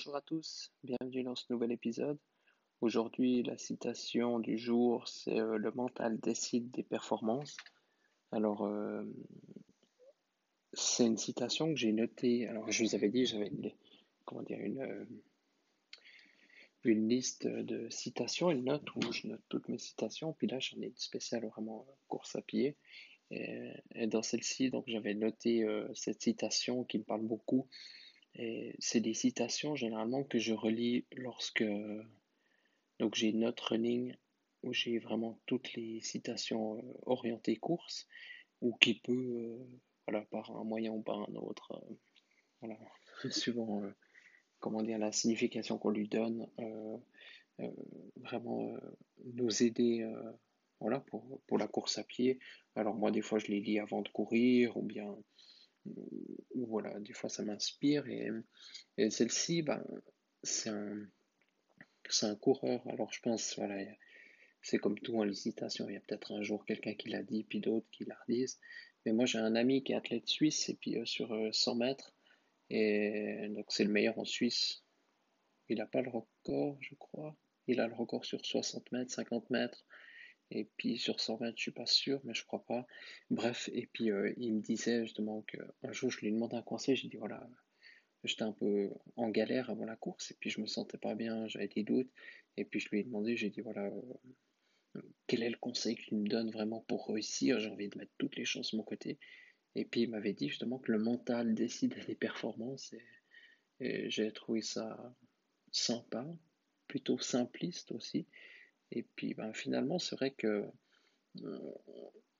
Bonjour à tous, bienvenue dans ce nouvel épisode. Aujourd'hui, la citation du jour, c'est euh, Le mental décide des performances. Alors, euh, c'est une citation que j'ai notée. Alors, je vous avais dit, j'avais comment dire, une, euh, une liste de citations, une note où je note toutes mes citations. Puis là, j'en ai une spéciale vraiment course à pied. Et, dans celle-ci, donc, j'avais noté cette citation qui me parle beaucoup. C'est des citations généralement que je relis lorsque donc j'ai une note running où j'ai vraiment toutes les citations euh, orientées course ou qui peut voilà, par un moyen ou par un autre, euh, voilà, suivant euh, comment dire, la signification qu'on lui donne, euh, vraiment nous aider voilà, pour, pour, la course à pied. Alors moi, des fois, je les lis avant de courir, ou bien, voilà, des fois, ça m'inspire. Et, et celle-ci, ben, c'est un, un coureur. Alors je pense, voilà, c'est comme tout en hésitation. Il y a peut-être un jour quelqu'un qui l'a dit, puis d'autres qui la redisent. Mais moi, j'ai un ami qui est athlète suisse, et puis euh, sur 100 euh, mètres, et donc c'est le meilleur en Suisse. Il n'a pas le record, je crois. Il a le record sur 60 mètres, 50 mètres. Et puis sur 100 mètres, je suis pas sûr, mais je crois pas. Bref, et puis euh, il me disait justement qu'un jour, je lui ai demandé un conseil. J'ai dit voilà, j'étais un peu en galère avant la course, et puis je me sentais pas bien, j'avais des doutes. Et puis je lui ai demandé, j'ai dit voilà, quel est le conseil qu'il me donne vraiment pour réussir? J'ai envie de mettre toutes les chances de mon côté. Et puis il m'avait dit justement que le mental décide des performances. Et, j'ai trouvé ça sympa, plutôt simpliste aussi. Et puis ben, finalement, c'est vrai que euh,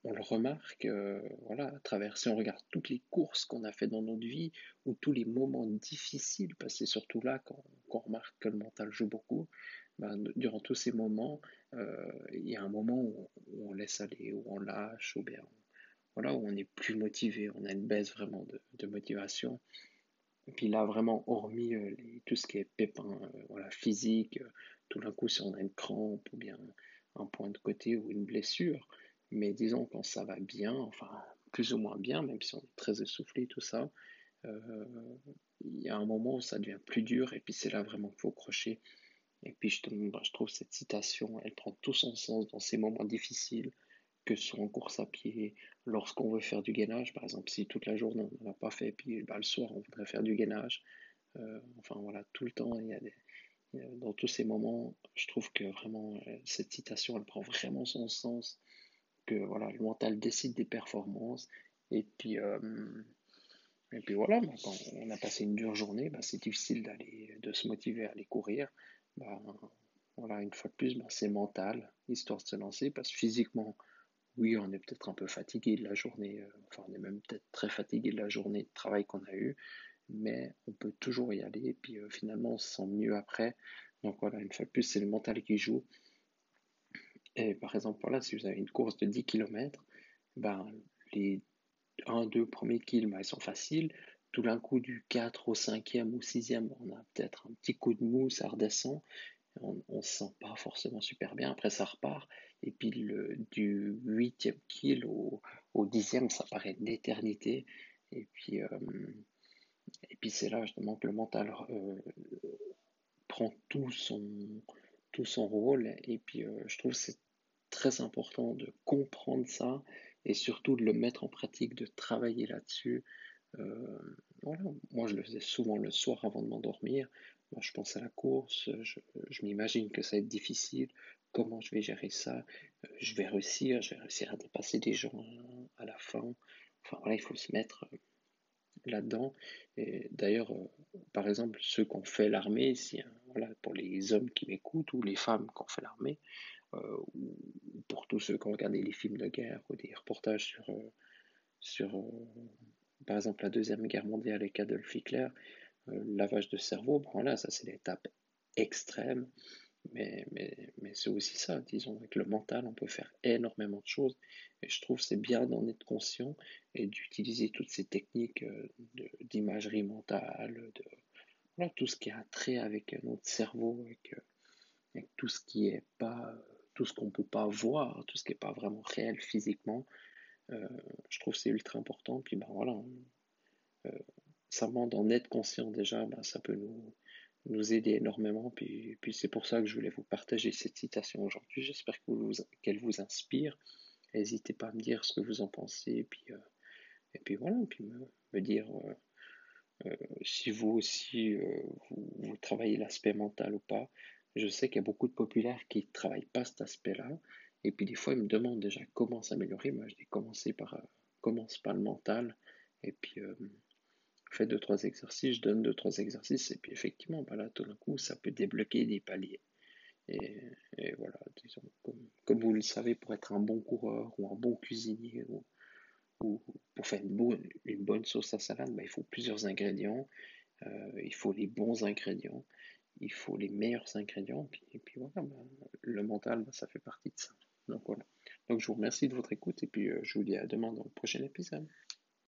on le remarque, euh, voilà, à travers, si on regarde toutes les courses qu'on a fait dans notre vie, ou tous les moments difficiles, parce que c'est surtout là qu'on remarque que le mental joue beaucoup, ben, durant tous ces moments, euh, il y a un moment où, on laisse aller, où on lâche, ou bien voilà, où on est plus motivé, on a une baisse vraiment de, motivation. Et puis là, vraiment, hormis tout ce qui est pépin voilà, physique, tout d'un coup, si on a une crampe ou bien un point de côté ou une blessure, mais disons quand ça va bien, enfin plus ou moins bien, même si on est très essoufflé, tout ça, il y a un moment où ça devient plus dur et puis c'est là vraiment qu'il faut crocher. Et puis je, bah, je trouve cette citation, elle prend tout son sens dans ces moments difficiles, que ce soit en course à pied, lorsqu'on veut faire du gainage, par exemple, si toute la journée on n'a pas fait, puis bah, le soir on voudrait faire du gainage, euh, enfin voilà, tout le temps, il y a des, dans tous ces moments, je trouve que vraiment euh, cette citation, elle prend vraiment son sens, que voilà, le mental décide des performances, et puis, euh, et puis voilà, quand on a passé une dure journée, bah, c'est difficile d'aller, de se motiver à aller courir, bah, voilà, une fois de plus, bah, c'est mental, histoire de se lancer, parce que physiquement, oui, on est peut-être un peu fatigué de la journée, euh, enfin, on est même peut-être très fatigué de la journée de travail qu'on a eu, mais on peut toujours y aller, et puis euh, finalement, on se sent mieux après. Donc voilà, une fois de plus, c'est le mental qui joue. Et par exemple, voilà, si vous avez une course de 10 km, ben, les 1-2 premiers kills, ils sont faciles. Tout d'un coup du 4 au 5e ou 6e, on a peut-être un petit coup de mou, ça redescend, on ne se sent pas forcément super bien, après ça repart, et puis le, du 8e kill au, au 10e, ça paraît une éternité, et puis, euh, puis c'est là justement que le mental euh, prend tout son, tout son rôle, et puis euh, je trouve que c'est très important de comprendre ça, et surtout de le mettre en pratique, de travailler là-dessus, euh. Moi, je le faisais souvent le soir avant de m'endormir. Moi, je pense à la course, je, m'imagine que ça va être difficile. Comment je vais gérer ça? Je vais réussir, je vais réussir à dépasser des gens à la fin. Enfin, voilà, il faut se mettre là-dedans. Et d'ailleurs, par exemple, ceux qui ont fait l'armée, si, hein, voilà, pour les hommes qui m'écoutent ou les femmes qui ont fait l'armée, ou pour tous ceux qui ont regardé les films de guerre ou des reportages sur, sur par exemple la Deuxième Guerre mondiale avec Adolf Hitler, euh, lavage de cerveau, bon là, ça c'est l'étape extrême, mais, mais, mais c'est aussi ça, disons, avec le mental, on peut faire énormément de choses, et je trouve c'est bien d'en être conscient et d'utiliser toutes ces techniques euh, d'imagerie mentale, de voilà, tout ce qui a trait avec notre cerveau, avec, euh, avec tout ce qui est pas, tout ce qu'on peut pas voir, tout ce qui est pas vraiment réel physiquement. Euh, je trouve c'est ultra important. Puis ben voilà, euh, simplement d'en être conscient déjà, ben, ça peut nous, nous aider énormément. Puis, puis c'est pour ça que je voulais vous partager cette citation aujourd'hui. J'espère qu'elle vous, vous inspire. N'hésitez pas à me dire ce que vous en pensez. Et puis, euh, et puis voilà, puis me, dire euh, euh, si vous aussi vous, vous, travaillez l'aspect mental ou pas. Je sais qu'il y a beaucoup de populaires qui ne travaillent pas cet aspect-là. Et puis des fois, ils me demandent déjà comment s'améliorer. Moi, je dis commencer par, commence par le mental. Et puis, fais deux, trois exercices, je donne deux, trois exercices, et puis effectivement, bah là, tout d'un coup, ça peut débloquer des paliers. Et, voilà, disons, comme, vous le savez, pour être un bon coureur ou un bon cuisinier ou, ou pour faire une bonne, une bonne sauce à salade, bah, il faut plusieurs ingrédients, euh, il faut les bons ingrédients, il faut les meilleurs ingrédients, et puis voilà, bah, le mental, bah, ça fait partie de ça. Donc voilà. Donc je vous remercie de votre écoute, et puis euh, je vous dis à demain dans le prochain épisode.